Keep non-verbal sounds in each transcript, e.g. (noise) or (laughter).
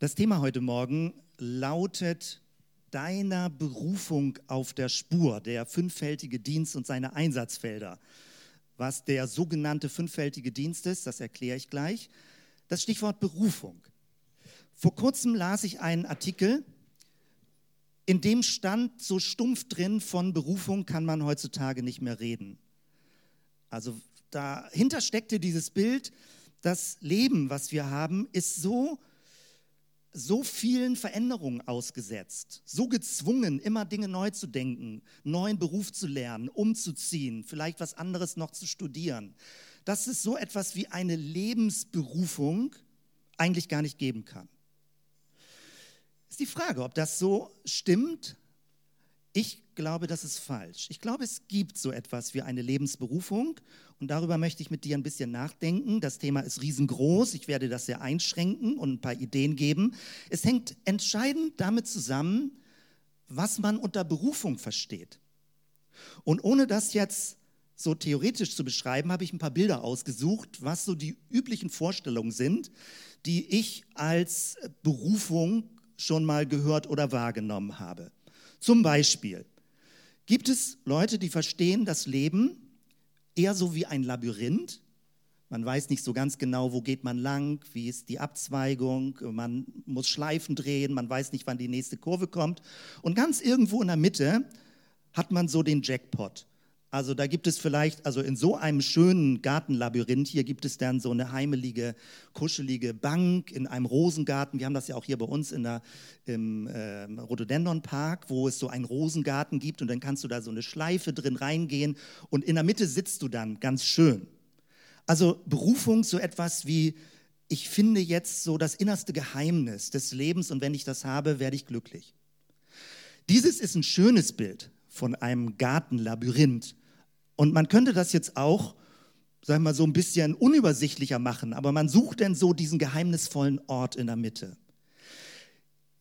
Das Thema heute Morgen lautet deiner Berufung auf der Spur, der fünffältige Dienst und seine Einsatzfelder. Was der sogenannte fünffältige Dienst ist, das erkläre ich gleich. Das Stichwort Berufung. Vor kurzem las ich einen Artikel, in dem stand so stumpf drin, von Berufung kann man heutzutage nicht mehr reden. Also dahinter steckte dieses Bild, das Leben, was wir haben, ist so so vielen Veränderungen ausgesetzt, so gezwungen, immer Dinge neu zu denken, neuen Beruf zu lernen, umzuziehen, vielleicht was anderes noch zu studieren, dass es so etwas wie eine Lebensberufung eigentlich gar nicht geben kann. Ist die Frage, ob das so stimmt. Ich glaube, das ist falsch. Ich glaube, es gibt so etwas wie eine Lebensberufung und darüber möchte ich mit dir ein bisschen nachdenken. Das Thema ist riesengroß. Ich werde das sehr einschränken und ein paar Ideen geben. Es hängt entscheidend damit zusammen, was man unter Berufung versteht. Und ohne das jetzt so theoretisch zu beschreiben, habe ich ein paar Bilder ausgesucht, was so die üblichen Vorstellungen sind, die ich als Berufung schon mal gehört oder wahrgenommen habe. Zum Beispiel gibt es Leute, die verstehen das Leben eher so wie ein Labyrinth. Man weiß nicht so ganz genau, wo geht man lang, wie ist die Abzweigung, man muss Schleifen drehen, man weiß nicht, wann die nächste Kurve kommt. Und ganz irgendwo in der Mitte hat man so den Jackpot. Also da gibt es vielleicht, also in so einem schönen Gartenlabyrinth, hier gibt es dann so eine heimelige, kuschelige Bank in einem Rosengarten. Wir haben das ja auch hier bei uns in der, im äh, Rhododendron Park, wo es so einen Rosengarten gibt und dann kannst du da so eine Schleife drin reingehen und in der Mitte sitzt du dann ganz schön. Also Berufung, so etwas wie, ich finde jetzt so das innerste Geheimnis des Lebens und wenn ich das habe, werde ich glücklich. Dieses ist ein schönes Bild von einem Gartenlabyrinth. Und man könnte das jetzt auch, sagen wir mal, so ein bisschen unübersichtlicher machen, aber man sucht denn so diesen geheimnisvollen Ort in der Mitte.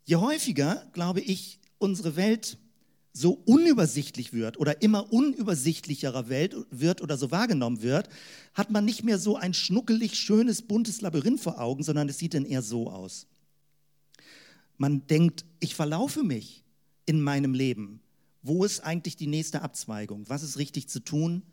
Je häufiger, glaube ich, unsere Welt so unübersichtlich wird oder immer unübersichtlicherer Welt wird oder so wahrgenommen wird, hat man nicht mehr so ein schnuckelig, schönes, buntes Labyrinth vor Augen, sondern es sieht dann eher so aus. Man denkt, ich verlaufe mich in meinem Leben. Wo ist eigentlich die nächste Abzweigung? Was ist richtig zu tun?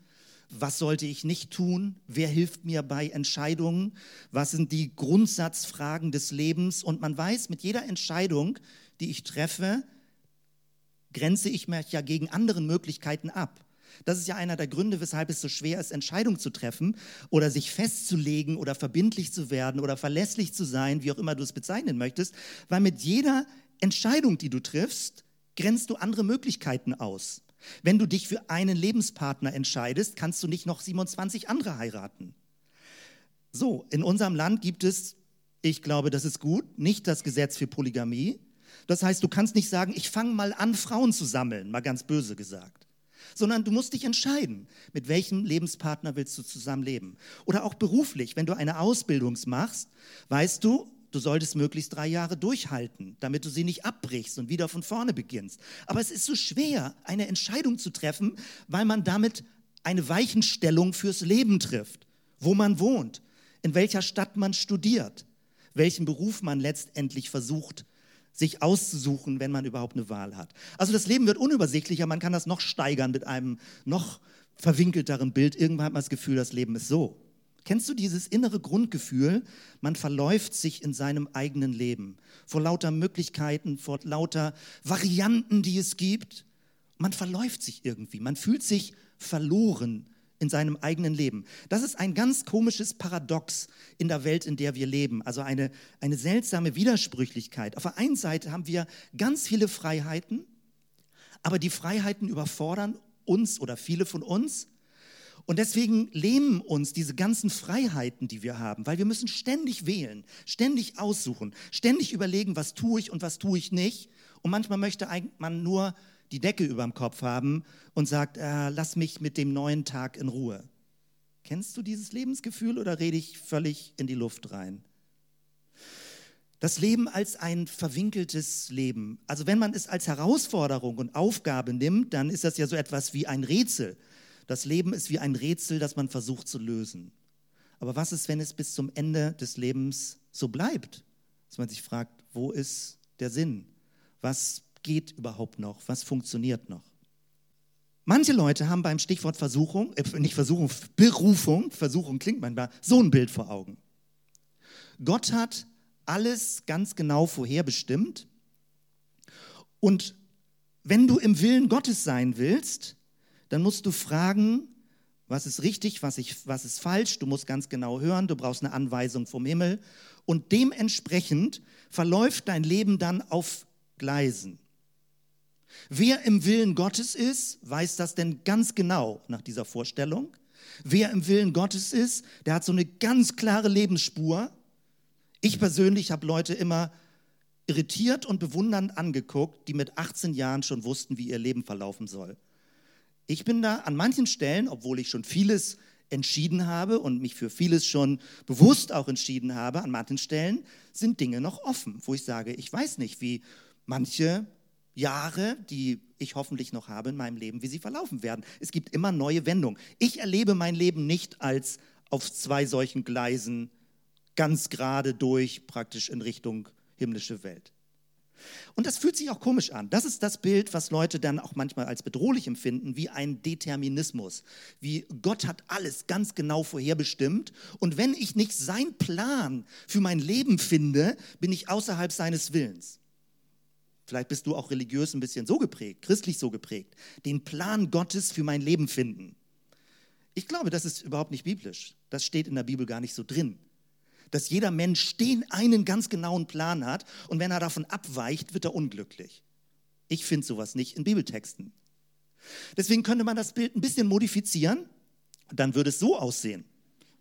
Was sollte ich nicht tun? Wer hilft mir bei Entscheidungen? Was sind die Grundsatzfragen des Lebens? Und man weiß, mit jeder Entscheidung, die ich treffe, grenze ich mich ja gegen andere Möglichkeiten ab. Das ist ja einer der Gründe, weshalb es so schwer ist, Entscheidungen zu treffen oder sich festzulegen oder verbindlich zu werden oder verlässlich zu sein, wie auch immer du es bezeichnen möchtest, weil mit jeder Entscheidung, die du triffst, grenzt du andere Möglichkeiten aus. Wenn du dich für einen Lebenspartner entscheidest, kannst du nicht noch 27 andere heiraten. So, in unserem Land gibt es, ich glaube, das ist gut, nicht das Gesetz für Polygamie. Das heißt, du kannst nicht sagen, ich fange mal an, Frauen zu sammeln, mal ganz böse gesagt. Sondern du musst dich entscheiden, mit welchem Lebenspartner willst du zusammenleben. Oder auch beruflich, wenn du eine Ausbildung machst, weißt du, Du solltest möglichst drei Jahre durchhalten, damit du sie nicht abbrichst und wieder von vorne beginnst. Aber es ist so schwer, eine Entscheidung zu treffen, weil man damit eine Weichenstellung fürs Leben trifft. Wo man wohnt, in welcher Stadt man studiert, welchen Beruf man letztendlich versucht, sich auszusuchen, wenn man überhaupt eine Wahl hat. Also das Leben wird unübersichtlicher, man kann das noch steigern mit einem noch verwinkelteren Bild. Irgendwann hat man das Gefühl, das Leben ist so. Kennst du dieses innere Grundgefühl, man verläuft sich in seinem eigenen Leben vor lauter Möglichkeiten, vor lauter Varianten, die es gibt? Man verläuft sich irgendwie, man fühlt sich verloren in seinem eigenen Leben. Das ist ein ganz komisches Paradox in der Welt, in der wir leben. Also eine, eine seltsame Widersprüchlichkeit. Auf der einen Seite haben wir ganz viele Freiheiten, aber die Freiheiten überfordern uns oder viele von uns. Und deswegen lähmen uns diese ganzen Freiheiten, die wir haben, weil wir müssen ständig wählen, ständig aussuchen, ständig überlegen, was tue ich und was tue ich nicht. Und manchmal möchte man nur die Decke über dem Kopf haben und sagt, äh, lass mich mit dem neuen Tag in Ruhe. Kennst du dieses Lebensgefühl oder rede ich völlig in die Luft rein? Das Leben als ein verwinkeltes Leben. Also wenn man es als Herausforderung und Aufgabe nimmt, dann ist das ja so etwas wie ein Rätsel. Das Leben ist wie ein Rätsel, das man versucht zu lösen. Aber was ist, wenn es bis zum Ende des Lebens so bleibt? Dass man sich fragt, Wo ist der Sinn? Was geht überhaupt noch? Was funktioniert noch? Manche Leute haben beim Stichwort Versuchung, äh, nicht Versuchung, Berufung, Versuchung klingt manchmal, so ein Bild vor Augen. Gott hat alles ganz genau vorherbestimmt. Und wenn du im Willen Gottes sein willst, dann musst du fragen, was ist richtig, was, ich, was ist falsch. Du musst ganz genau hören, du brauchst eine Anweisung vom Himmel. Und dementsprechend verläuft dein Leben dann auf Gleisen. Wer im Willen Gottes ist, weiß das denn ganz genau nach dieser Vorstellung. Wer im Willen Gottes ist, der hat so eine ganz klare Lebensspur. Ich persönlich habe Leute immer irritiert und bewundernd angeguckt, die mit 18 Jahren schon wussten, wie ihr Leben verlaufen soll. Ich bin da an manchen Stellen, obwohl ich schon vieles entschieden habe und mich für vieles schon bewusst auch entschieden habe, an manchen Stellen sind Dinge noch offen, wo ich sage, ich weiß nicht, wie manche Jahre, die ich hoffentlich noch habe in meinem Leben, wie sie verlaufen werden. Es gibt immer neue Wendungen. Ich erlebe mein Leben nicht als auf zwei solchen Gleisen ganz gerade durch, praktisch in Richtung himmlische Welt. Und das fühlt sich auch komisch an. Das ist das Bild, was Leute dann auch manchmal als bedrohlich empfinden, wie ein Determinismus. Wie Gott hat alles ganz genau vorherbestimmt. Und wenn ich nicht seinen Plan für mein Leben finde, bin ich außerhalb seines Willens. Vielleicht bist du auch religiös ein bisschen so geprägt, christlich so geprägt. Den Plan Gottes für mein Leben finden. Ich glaube, das ist überhaupt nicht biblisch. Das steht in der Bibel gar nicht so drin. Dass jeder Mensch den einen ganz genauen Plan hat und wenn er davon abweicht, wird er unglücklich. Ich finde sowas nicht in Bibeltexten. Deswegen könnte man das Bild ein bisschen modifizieren dann würde es so aussehen.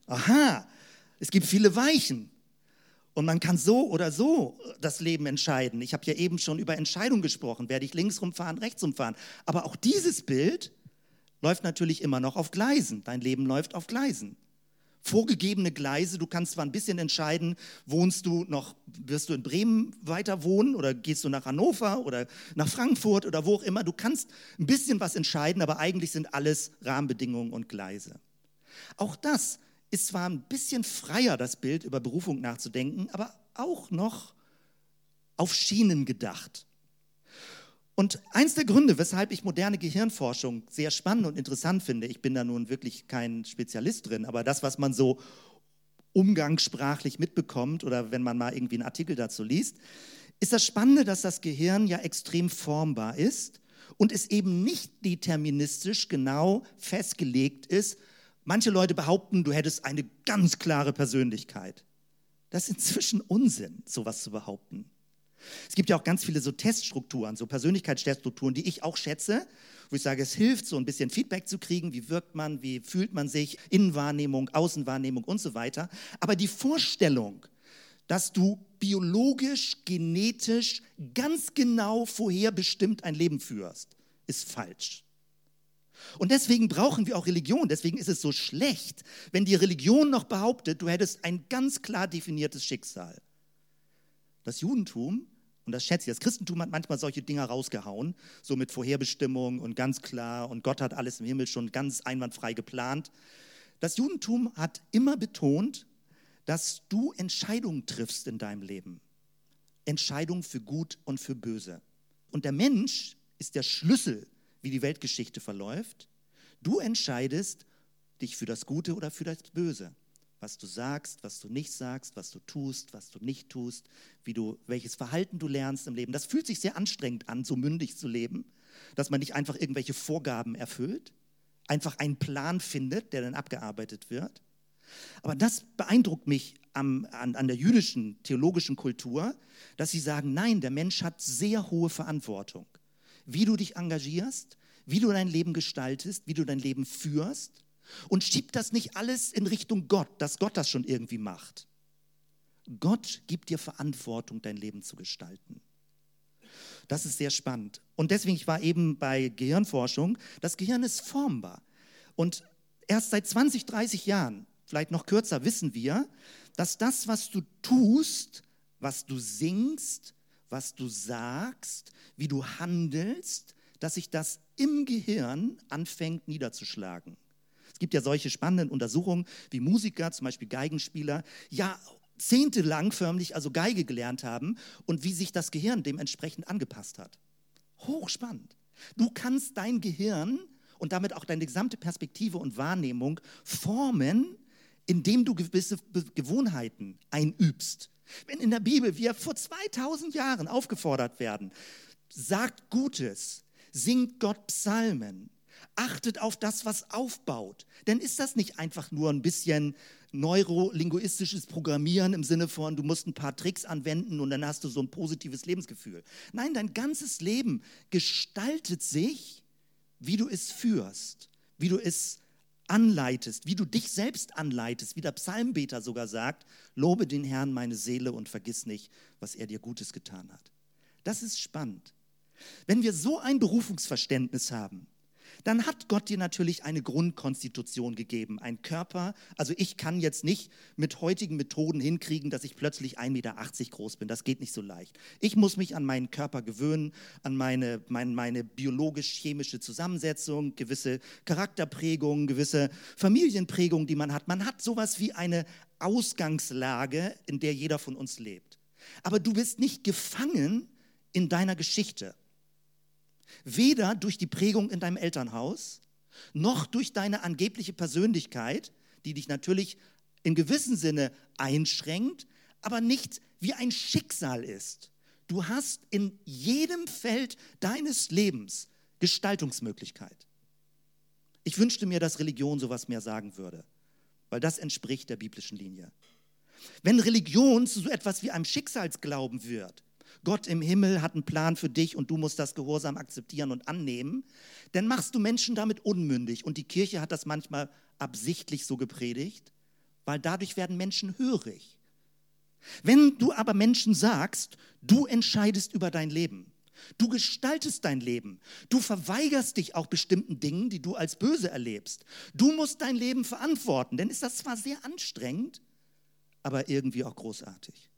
Aha, es gibt viele Weichen. Und man kann so oder so das Leben entscheiden. Ich habe ja eben schon über Entscheidungen gesprochen. Werde ich links rumfahren, rechts rumfahren. Aber auch dieses Bild läuft natürlich immer noch auf Gleisen. Dein Leben läuft auf Gleisen. Vorgegebene Gleise, du kannst zwar ein bisschen entscheiden, wohnst du noch, wirst du in Bremen weiter wohnen oder gehst du nach Hannover oder nach Frankfurt oder wo auch immer. Du kannst ein bisschen was entscheiden, aber eigentlich sind alles Rahmenbedingungen und Gleise. Auch das ist zwar ein bisschen freier, das Bild über Berufung nachzudenken, aber auch noch auf Schienen gedacht. Und eins der Gründe, weshalb ich moderne Gehirnforschung sehr spannend und interessant finde, ich bin da nun wirklich kein Spezialist drin, aber das, was man so umgangssprachlich mitbekommt oder wenn man mal irgendwie einen Artikel dazu liest, ist das Spannende, dass das Gehirn ja extrem formbar ist und es eben nicht deterministisch genau festgelegt ist, Manche Leute behaupten, du hättest eine ganz klare Persönlichkeit. Das ist inzwischen Unsinn, sowas zu behaupten. Es gibt ja auch ganz viele so Teststrukturen, so Persönlichkeitsteststrukturen, die ich auch schätze, wo ich sage, es hilft, so ein bisschen Feedback zu kriegen, wie wirkt man, wie fühlt man sich, Innenwahrnehmung, Außenwahrnehmung und so weiter. Aber die Vorstellung, dass du biologisch, genetisch ganz genau vorherbestimmt ein Leben führst, ist falsch. Und deswegen brauchen wir auch Religion. Deswegen ist es so schlecht, wenn die Religion noch behauptet, du hättest ein ganz klar definiertes Schicksal. Das Judentum, und das schätze ich, das Christentum hat manchmal solche Dinge rausgehauen, so mit Vorherbestimmung und ganz klar und Gott hat alles im Himmel schon ganz einwandfrei geplant. Das Judentum hat immer betont, dass du Entscheidungen triffst in deinem Leben. Entscheidungen für gut und für böse. Und der Mensch ist der Schlüssel wie die Weltgeschichte verläuft. Du entscheidest dich für das Gute oder für das Böse. Was du sagst, was du nicht sagst, was du tust, was du nicht tust, wie du, welches Verhalten du lernst im Leben. Das fühlt sich sehr anstrengend an, so mündig zu leben, dass man nicht einfach irgendwelche Vorgaben erfüllt, einfach einen Plan findet, der dann abgearbeitet wird. Aber das beeindruckt mich am, an, an der jüdischen theologischen Kultur, dass sie sagen, nein, der Mensch hat sehr hohe Verantwortung wie du dich engagierst, wie du dein Leben gestaltest, wie du dein Leben führst und schieb das nicht alles in Richtung Gott, dass Gott das schon irgendwie macht. Gott gibt dir Verantwortung, dein Leben zu gestalten. Das ist sehr spannend. Und deswegen, ich war eben bei Gehirnforschung, das Gehirn ist formbar. Und erst seit 20, 30 Jahren, vielleicht noch kürzer, wissen wir, dass das, was du tust, was du singst, was du sagst, wie du handelst, dass sich das im Gehirn anfängt niederzuschlagen. Es gibt ja solche spannenden Untersuchungen, wie Musiker, zum Beispiel Geigenspieler, ja zehntelang förmlich also Geige gelernt haben und wie sich das Gehirn dementsprechend angepasst hat. Hochspannend. Du kannst dein Gehirn und damit auch deine gesamte Perspektive und Wahrnehmung formen, indem du gewisse Gewohnheiten einübst. Wenn in der Bibel wir vor 2000 Jahren aufgefordert werden, sagt Gutes, singt Gott Psalmen, achtet auf das, was aufbaut, dann ist das nicht einfach nur ein bisschen neurolinguistisches Programmieren im Sinne von, du musst ein paar Tricks anwenden und dann hast du so ein positives Lebensgefühl. Nein, dein ganzes Leben gestaltet sich, wie du es führst, wie du es anleitest, wie du dich selbst anleitest, wie der Psalmbeter sogar sagt, lobe den Herrn meine Seele und vergiss nicht, was er dir Gutes getan hat. Das ist spannend. Wenn wir so ein Berufungsverständnis haben, dann hat Gott dir natürlich eine Grundkonstitution gegeben, ein Körper. Also ich kann jetzt nicht mit heutigen Methoden hinkriegen, dass ich plötzlich 1,80 Meter groß bin. Das geht nicht so leicht. Ich muss mich an meinen Körper gewöhnen, an meine, meine, meine biologisch-chemische Zusammensetzung, gewisse Charakterprägungen, gewisse Familienprägungen, die man hat. Man hat sowas wie eine Ausgangslage, in der jeder von uns lebt. Aber du bist nicht gefangen in deiner Geschichte. Weder durch die Prägung in deinem Elternhaus, noch durch deine angebliche Persönlichkeit, die dich natürlich in gewissem Sinne einschränkt, aber nicht wie ein Schicksal ist. Du hast in jedem Feld deines Lebens Gestaltungsmöglichkeit. Ich wünschte mir, dass Religion sowas mehr sagen würde, weil das entspricht der biblischen Linie. Wenn Religion zu so etwas wie einem Schicksalsglauben wird, Gott im Himmel hat einen Plan für dich und du musst das gehorsam akzeptieren und annehmen, dann machst du Menschen damit unmündig. Und die Kirche hat das manchmal absichtlich so gepredigt, weil dadurch werden Menschen hörig. Wenn du aber Menschen sagst, du entscheidest über dein Leben, du gestaltest dein Leben, du verweigerst dich auch bestimmten Dingen, die du als böse erlebst, du musst dein Leben verantworten, dann ist das zwar sehr anstrengend, aber irgendwie auch großartig.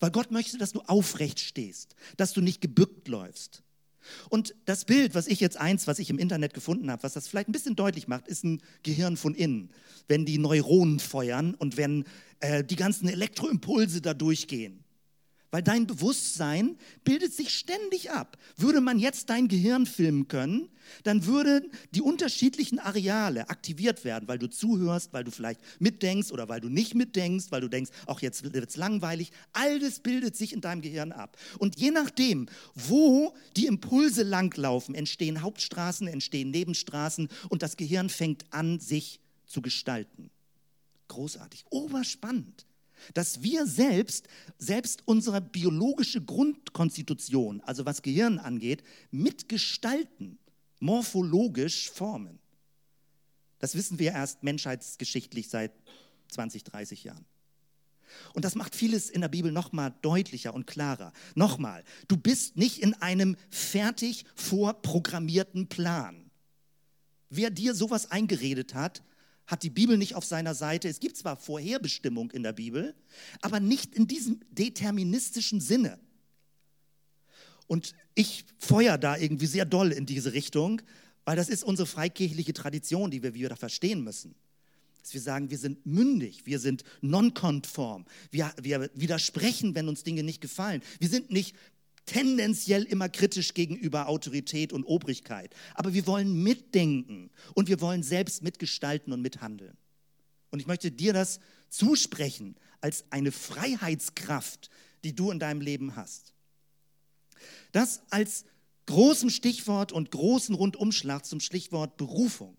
Weil Gott möchte, dass du aufrecht stehst, dass du nicht gebückt läufst. Und das Bild, was ich jetzt eins, was ich im Internet gefunden habe, was das vielleicht ein bisschen deutlich macht, ist ein Gehirn von innen. Wenn die Neuronen feuern und wenn äh, die ganzen Elektroimpulse da durchgehen. Weil dein Bewusstsein bildet sich ständig ab. Würde man jetzt dein Gehirn filmen können, dann würden die unterschiedlichen Areale aktiviert werden, weil du zuhörst, weil du vielleicht mitdenkst oder weil du nicht mitdenkst, weil du denkst, auch jetzt wird es langweilig. All das bildet sich in deinem Gehirn ab. Und je nachdem, wo die Impulse langlaufen, entstehen Hauptstraßen, entstehen Nebenstraßen und das Gehirn fängt an, sich zu gestalten. Großartig, oberspannend dass wir selbst, selbst unsere biologische Grundkonstitution, also was Gehirn angeht, mitgestalten, morphologisch formen. Das wissen wir erst menschheitsgeschichtlich seit 20, 30 Jahren. Und das macht vieles in der Bibel nochmal deutlicher und klarer. Nochmal, du bist nicht in einem fertig vorprogrammierten Plan. Wer dir sowas eingeredet hat, hat die Bibel nicht auf seiner Seite. Es gibt zwar Vorherbestimmung in der Bibel, aber nicht in diesem deterministischen Sinne. Und ich feuer da irgendwie sehr doll in diese Richtung, weil das ist unsere freikirchliche Tradition, die wir wieder verstehen müssen. Dass wir sagen, wir sind mündig, wir sind nonkonform, wir, wir widersprechen, wenn uns Dinge nicht gefallen. Wir sind nicht tendenziell immer kritisch gegenüber Autorität und Obrigkeit. Aber wir wollen mitdenken und wir wollen selbst mitgestalten und mithandeln. Und ich möchte dir das zusprechen als eine Freiheitskraft, die du in deinem Leben hast. Das als großem Stichwort und großen Rundumschlag zum Stichwort Berufung.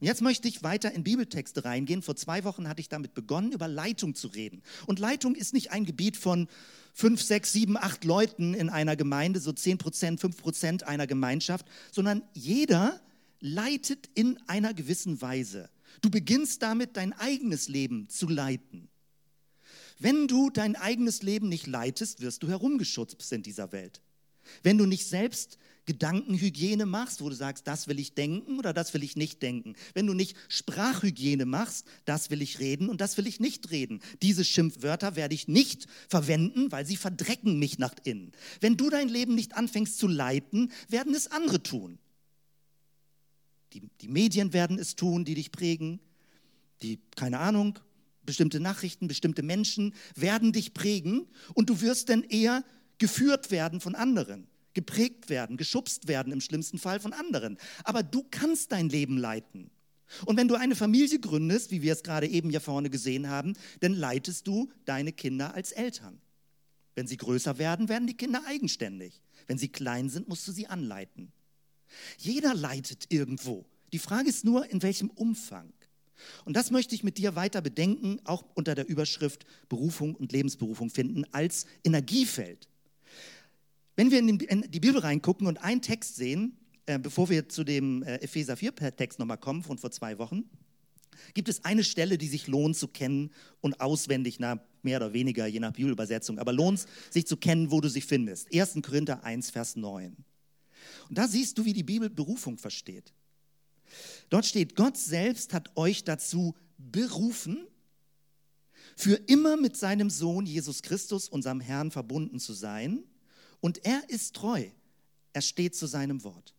Und jetzt möchte ich weiter in Bibeltexte reingehen. Vor zwei Wochen hatte ich damit begonnen, über Leitung zu reden. Und Leitung ist nicht ein Gebiet von fünf, sechs, sieben, acht Leuten in einer Gemeinde, so zehn Prozent, fünf Prozent einer Gemeinschaft, sondern jeder leitet in einer gewissen Weise. Du beginnst damit, dein eigenes Leben zu leiten. Wenn du dein eigenes Leben nicht leitest, wirst du herumgeschutzt in dieser Welt. Wenn du nicht selbst Gedankenhygiene machst, wo du sagst, das will ich denken oder das will ich nicht denken. Wenn du nicht Sprachhygiene machst, das will ich reden und das will ich nicht reden. Diese Schimpfwörter werde ich nicht verwenden, weil sie verdrecken mich nach innen. Wenn du dein Leben nicht anfängst zu leiten, werden es andere tun. Die, die Medien werden es tun, die dich prägen. Die, keine Ahnung, bestimmte Nachrichten, bestimmte Menschen werden dich prägen und du wirst dann eher geführt werden von anderen, geprägt werden, geschubst werden im schlimmsten Fall von anderen. Aber du kannst dein Leben leiten. Und wenn du eine Familie gründest, wie wir es gerade eben hier vorne gesehen haben, dann leitest du deine Kinder als Eltern. Wenn sie größer werden, werden die Kinder eigenständig. Wenn sie klein sind, musst du sie anleiten. Jeder leitet irgendwo. Die Frage ist nur, in welchem Umfang. Und das möchte ich mit dir weiter bedenken, auch unter der Überschrift Berufung und Lebensberufung finden, als Energiefeld. Wenn wir in die Bibel reingucken und einen Text sehen, äh, bevor wir zu dem äh, Epheser 4-Text nochmal kommen von vor zwei Wochen, gibt es eine Stelle, die sich lohnt zu kennen und auswendig, na, mehr oder weniger, je nach Bibelübersetzung, aber lohnt sich zu kennen, wo du sie findest. 1. Korinther 1, Vers 9. Und da siehst du, wie die Bibel Berufung versteht. Dort steht, Gott selbst hat euch dazu berufen, für immer mit seinem Sohn Jesus Christus, unserem Herrn, verbunden zu sein. Und er ist treu. Er steht zu seinem Wort.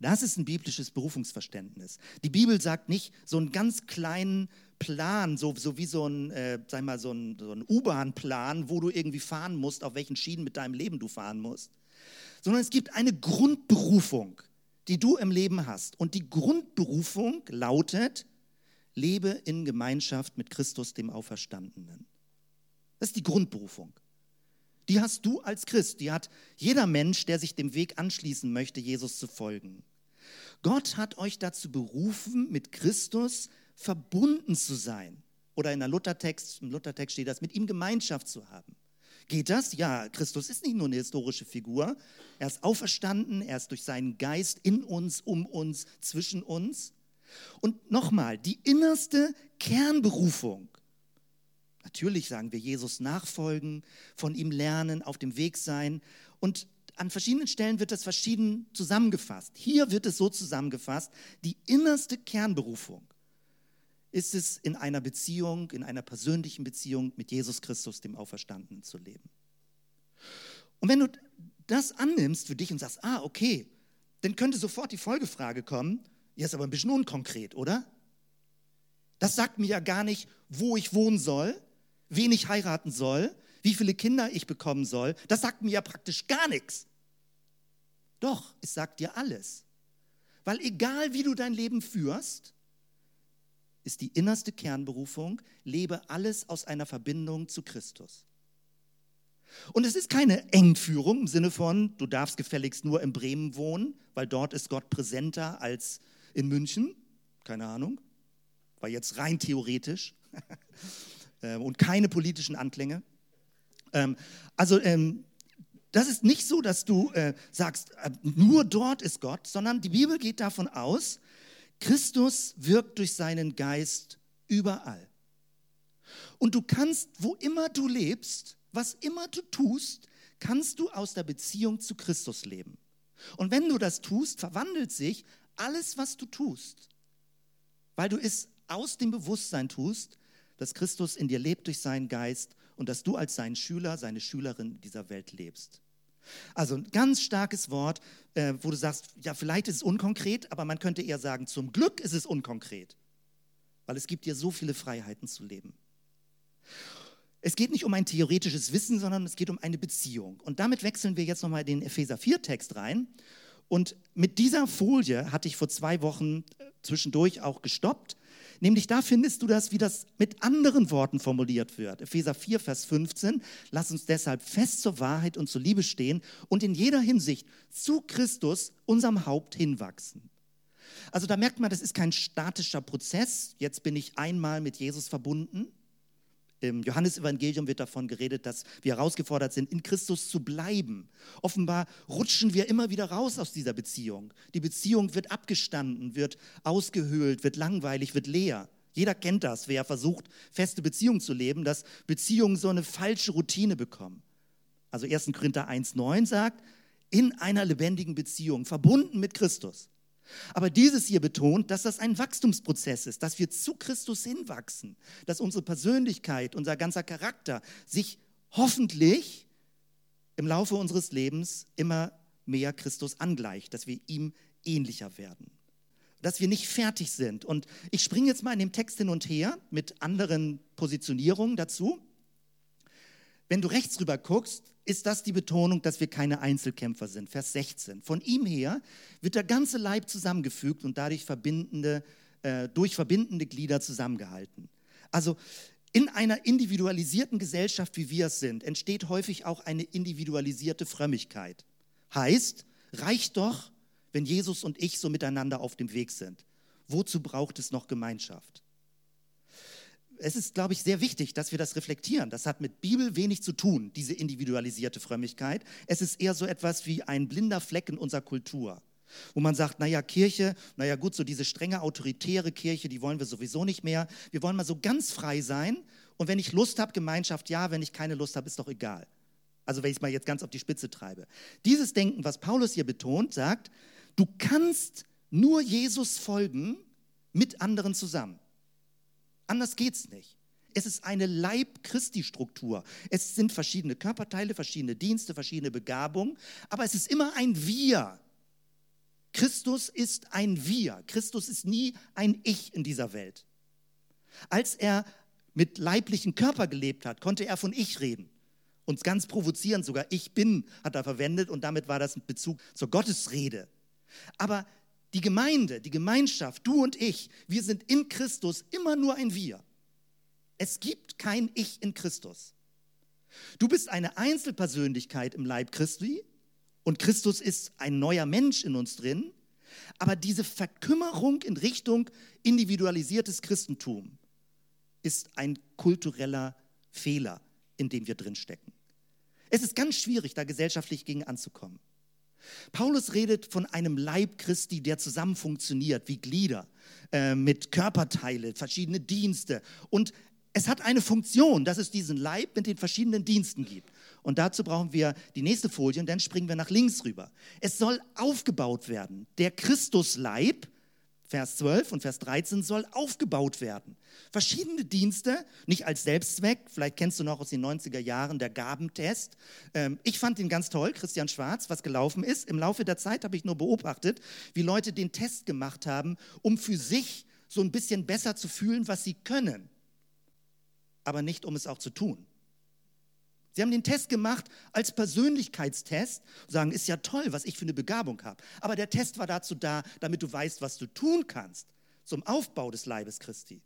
Das ist ein biblisches Berufungsverständnis. Die Bibel sagt nicht so einen ganz kleinen Plan, so, so wie so ein, äh, so ein, so ein U-Bahn-Plan, wo du irgendwie fahren musst, auf welchen Schienen mit deinem Leben du fahren musst, sondern es gibt eine Grundberufung die du im Leben hast. Und die Grundberufung lautet, lebe in Gemeinschaft mit Christus, dem Auferstandenen. Das ist die Grundberufung. Die hast du als Christ, die hat jeder Mensch, der sich dem Weg anschließen möchte, Jesus zu folgen. Gott hat euch dazu berufen, mit Christus verbunden zu sein. Oder in der Luthertext, im Luthertext steht das, mit ihm Gemeinschaft zu haben. Geht das? Ja, Christus ist nicht nur eine historische Figur. Er ist auferstanden, er ist durch seinen Geist in uns, um uns, zwischen uns. Und nochmal, die innerste Kernberufung. Natürlich sagen wir Jesus nachfolgen, von ihm lernen, auf dem Weg sein. Und an verschiedenen Stellen wird das verschieden zusammengefasst. Hier wird es so zusammengefasst, die innerste Kernberufung ist es, in einer Beziehung, in einer persönlichen Beziehung mit Jesus Christus, dem Auferstandenen, zu leben. Und wenn du das annimmst für dich und sagst, ah, okay, dann könnte sofort die Folgefrage kommen, ja, ist aber ein bisschen unkonkret, oder? Das sagt mir ja gar nicht, wo ich wohnen soll, wen ich heiraten soll, wie viele Kinder ich bekommen soll. Das sagt mir ja praktisch gar nichts. Doch, es sagt dir alles. Weil egal wie du dein Leben führst, ist die innerste Kernberufung, lebe alles aus einer Verbindung zu Christus. Und es ist keine Engführung im Sinne von, du darfst gefälligst nur in Bremen wohnen, weil dort ist Gott präsenter als in München. Keine Ahnung. War jetzt rein theoretisch. (laughs) Ähm, und keine politischen Anklänge. Ähm, also, ähm, das ist nicht so, dass du äh, sagst, äh, nur dort ist Gott, sondern die Bibel geht davon aus, Christus wirkt durch seinen Geist überall. Und du kannst, wo immer du lebst, was immer du tust, kannst du aus der Beziehung zu Christus leben. Und wenn du das tust, verwandelt sich alles, was du tust, weil du es aus dem Bewusstsein tust, dass Christus in dir lebt durch seinen Geist und dass du als sein Schüler, seine Schülerin dieser Welt lebst. Also ein ganz starkes Wort, äh, wo du sagst, ja, vielleicht ist es unkonkret, aber man könnte eher sagen, zum Glück ist es unkonkret, weil es gibt dir so viele Freiheiten zu leben. Es geht nicht um ein theoretisches Wissen, sondern es geht um eine Beziehung. Und damit wechseln wir jetzt nochmal den Epheser 4-Text rein. Und mit dieser Folie hatte ich vor zwei Wochen äh, zwischendurch auch gestoppt, Nämlich da findest du das, wie das mit anderen Worten formuliert wird. Epheser 4, Vers 15. Lass uns deshalb fest zur Wahrheit und zur Liebe stehen und in jeder Hinsicht zu Christus, unserem Haupt, hinwachsen. Also da merkt man, das ist kein statischer Prozess. Jetzt bin ich einmal mit Jesus verbunden, im Johannesevangelium wird davon geredet, dass wir herausgefordert sind, in Christus zu bleiben. Offenbar rutschen wir immer wieder raus aus dieser Beziehung. Die Beziehung wird abgestanden, wird ausgehöhlt, wird langweilig, wird leer. Jeder kennt das, wer versucht, feste Beziehungen zu leben, dass Beziehungen so eine falsche Routine bekommen. Also 1. Korinther 1,9 sagt, in einer lebendigen Beziehung, verbunden mit Christus. Aber dieses hier betont, dass das ein Wachstumsprozess ist, dass wir zu Christus hinwachsen, dass unsere Persönlichkeit, unser ganzer Charakter sich hoffentlich im Laufe unseres Lebens immer mehr Christus angleicht, dass wir ihm ähnlicher werden. dass wir nicht fertig sind. Und ich springe jetzt mal in dem Text hin und her mit anderen Positionierungen dazu. Wenn du rechts rüber guckst, ist das die Betonung, dass wir keine Einzelkämpfer sind. Vers 16. Von ihm her wird der ganze Leib zusammengefügt und dadurch verbindende, äh, durch verbindende Glieder zusammengehalten. Also in einer individualisierten Gesellschaft, wie wir es sind, entsteht häufig auch eine individualisierte Frömmigkeit. Heißt, reicht doch, wenn Jesus und ich so miteinander auf dem Weg sind. Wozu braucht es noch Gemeinschaft? Es ist, glaube ich, sehr wichtig, dass wir das reflektieren. Das hat mit Bibel wenig zu tun, diese individualisierte Frömmigkeit. Es ist eher so etwas wie ein blinder Fleck in unserer Kultur, wo man sagt, naja, Kirche, naja gut, so diese strenge autoritäre Kirche, die wollen wir sowieso nicht mehr. Wir wollen mal so ganz frei sein und wenn ich Lust habe, Gemeinschaft, ja, wenn ich keine Lust habe, ist doch egal. Also wenn ich es mal jetzt ganz auf die Spitze treibe. Dieses Denken, was Paulus hier betont, sagt, du kannst nur Jesus folgen mit anderen zusammen. Anders geht es nicht. Es ist eine Leib-Christi-Struktur. Es sind verschiedene Körperteile, verschiedene Dienste, verschiedene Begabungen, aber es ist immer ein Wir. Christus ist ein Wir. Christus ist nie ein Ich in dieser Welt. Als er mit leiblichen Körper gelebt hat, konnte er von Ich reden. Und ganz provozierend sogar, ich bin, hat er verwendet und damit war das ein Bezug zur Gottesrede. Aber die Gemeinde, die Gemeinschaft, du und ich, wir sind in Christus immer nur ein Wir. Es gibt kein Ich in Christus. Du bist eine Einzelpersönlichkeit im Leib Christi und Christus ist ein neuer Mensch in uns drin. Aber diese Verkümmerung in Richtung individualisiertes Christentum ist ein kultureller Fehler, in dem wir drinstecken. Es ist ganz schwierig, da gesellschaftlich gegen anzukommen. Paulus redet von einem Leib Christi, der zusammen funktioniert wie Glieder, äh, mit Körperteile, verschiedene Dienste. Und es hat eine Funktion, dass es diesen Leib mit den verschiedenen Diensten gibt. Und dazu brauchen wir die nächste Folie und dann springen wir nach links rüber. Es soll aufgebaut werden. Der Christusleib Vers 12 und Vers 13 soll aufgebaut werden. Verschiedene Dienste, nicht als Selbstzweck, vielleicht kennst du noch aus den 90er Jahren der Gabentest. Ähm, ich fand ihn ganz toll, Christian Schwarz, was gelaufen ist. Im Laufe der Zeit habe ich nur beobachtet, wie Leute den Test gemacht haben, um für sich so ein bisschen besser zu fühlen, was sie können, aber nicht um es auch zu tun. Sie haben den Test gemacht als Persönlichkeitstest, sagen, ist ja toll, was ich für eine Begabung habe. Aber der Test war dazu da, damit du weißt, was du tun kannst zum Aufbau des Leibes Christi.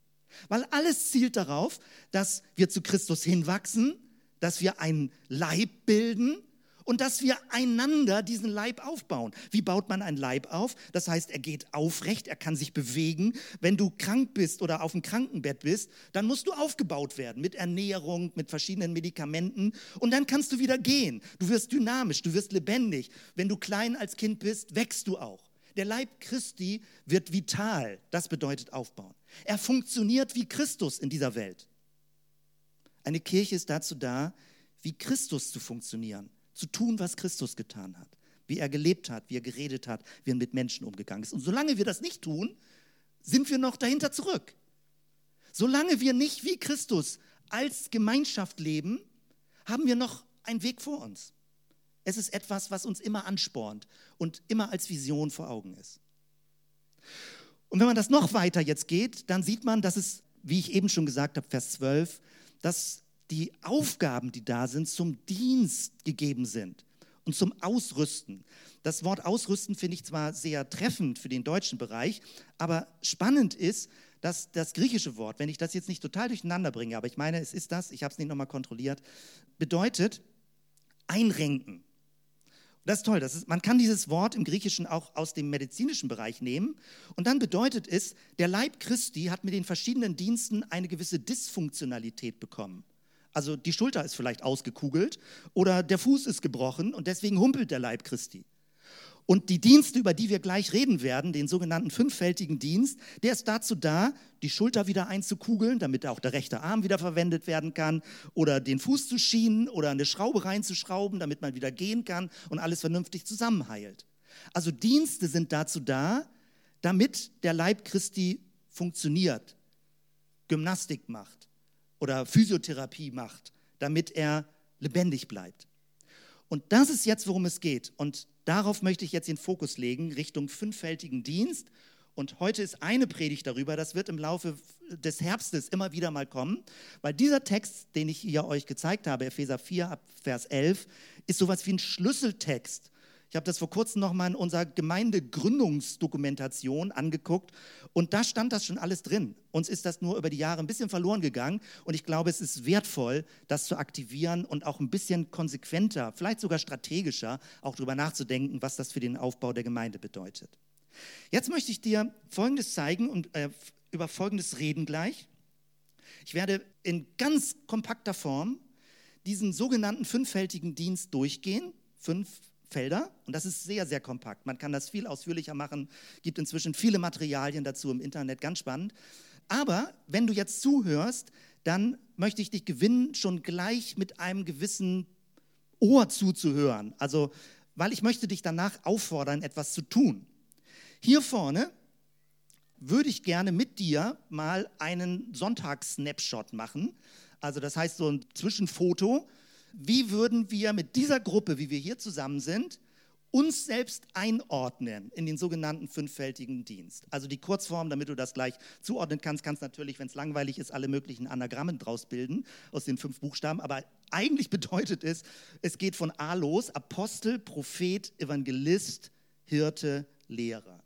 Weil alles zielt darauf, dass wir zu Christus hinwachsen, dass wir einen Leib bilden und dass wir einander diesen Leib aufbauen. Wie baut man einen Leib auf? Das heißt, er geht aufrecht, er kann sich bewegen. Wenn du krank bist oder auf dem Krankenbett bist, dann musst du aufgebaut werden mit Ernährung, mit verschiedenen Medikamenten und dann kannst du wieder gehen. Du wirst dynamisch, du wirst lebendig. Wenn du klein als Kind bist, wächst du auch. Der Leib Christi wird vital. Das bedeutet aufbauen. Er funktioniert wie Christus in dieser Welt. Eine Kirche ist dazu da, wie Christus zu funktionieren zu tun, was Christus getan hat, wie er gelebt hat, wie er geredet hat, wie er mit Menschen umgegangen ist. Und solange wir das nicht tun, sind wir noch dahinter zurück. Solange wir nicht wie Christus als Gemeinschaft leben, haben wir noch einen Weg vor uns. Es ist etwas, was uns immer anspornt und immer als Vision vor Augen ist. Und wenn man das noch weiter jetzt geht, dann sieht man, dass es, wie ich eben schon gesagt habe, Vers 12, dass die Aufgaben, die da sind, zum Dienst gegeben sind und zum Ausrüsten. Das Wort Ausrüsten finde ich zwar sehr treffend für den deutschen Bereich, aber spannend ist, dass das griechische Wort, wenn ich das jetzt nicht total durcheinander bringe, aber ich meine, es ist das, ich habe es nicht nochmal kontrolliert, bedeutet einrenken. Das ist toll. Das ist, man kann dieses Wort im Griechischen auch aus dem medizinischen Bereich nehmen. Und dann bedeutet es, der Leib Christi hat mit den verschiedenen Diensten eine gewisse Dysfunktionalität bekommen. Also die Schulter ist vielleicht ausgekugelt oder der Fuß ist gebrochen und deswegen humpelt der Leib Christi. Und die Dienste, über die wir gleich reden werden, den sogenannten fünffältigen Dienst, der ist dazu da, die Schulter wieder einzukugeln, damit auch der rechte Arm wieder verwendet werden kann, oder den Fuß zu schienen oder eine Schraube reinzuschrauben, damit man wieder gehen kann und alles vernünftig zusammenheilt. Also Dienste sind dazu da, damit der Leib Christi funktioniert, Gymnastik macht oder Physiotherapie macht, damit er lebendig bleibt. Und das ist jetzt, worum es geht. Und darauf möchte ich jetzt den Fokus legen, Richtung fünffältigen Dienst Und heute ist eine Predigt darüber, das wird im Laufe des Herbstes immer wieder mal kommen, weil dieser Text, den ich hier euch gezeigt habe, Epheser 4 Vers 11, ist sowas wie ein Schlüsseltext ich habe das vor kurzem nochmal in unserer Gemeindegründungsdokumentation angeguckt und da stand das schon alles drin. Uns ist das nur über die Jahre ein bisschen verloren gegangen und ich glaube, es ist wertvoll, das zu aktivieren und auch ein bisschen konsequenter, vielleicht sogar strategischer, auch darüber nachzudenken, was das für den Aufbau der Gemeinde bedeutet. Jetzt möchte ich dir Folgendes zeigen und äh, über Folgendes reden gleich. Ich werde in ganz kompakter Form diesen sogenannten fünffältigen Dienst durchgehen. Fünf Felder und das ist sehr, sehr kompakt. Man kann das viel ausführlicher machen, gibt inzwischen viele Materialien dazu im Internet, ganz spannend. Aber wenn du jetzt zuhörst, dann möchte ich dich gewinnen, schon gleich mit einem gewissen Ohr zuzuhören. Also, weil ich möchte dich danach auffordern, etwas zu tun. Hier vorne würde ich gerne mit dir mal einen Sonntagssnapshot machen. Also das heißt so ein Zwischenfoto wie würden wir mit dieser Gruppe, wie wir hier zusammen sind, uns selbst einordnen in den sogenannten fünffältigen Dienst. Also die Kurzform, damit du das gleich zuordnen kannst, kannst natürlich, wenn es langweilig ist, alle möglichen Anagrammen draus bilden aus den fünf Buchstaben. Aber eigentlich (laughs) bedeutet es, es geht von A los, Apostel, Prophet, Evangelist, Hirte, Lehrer.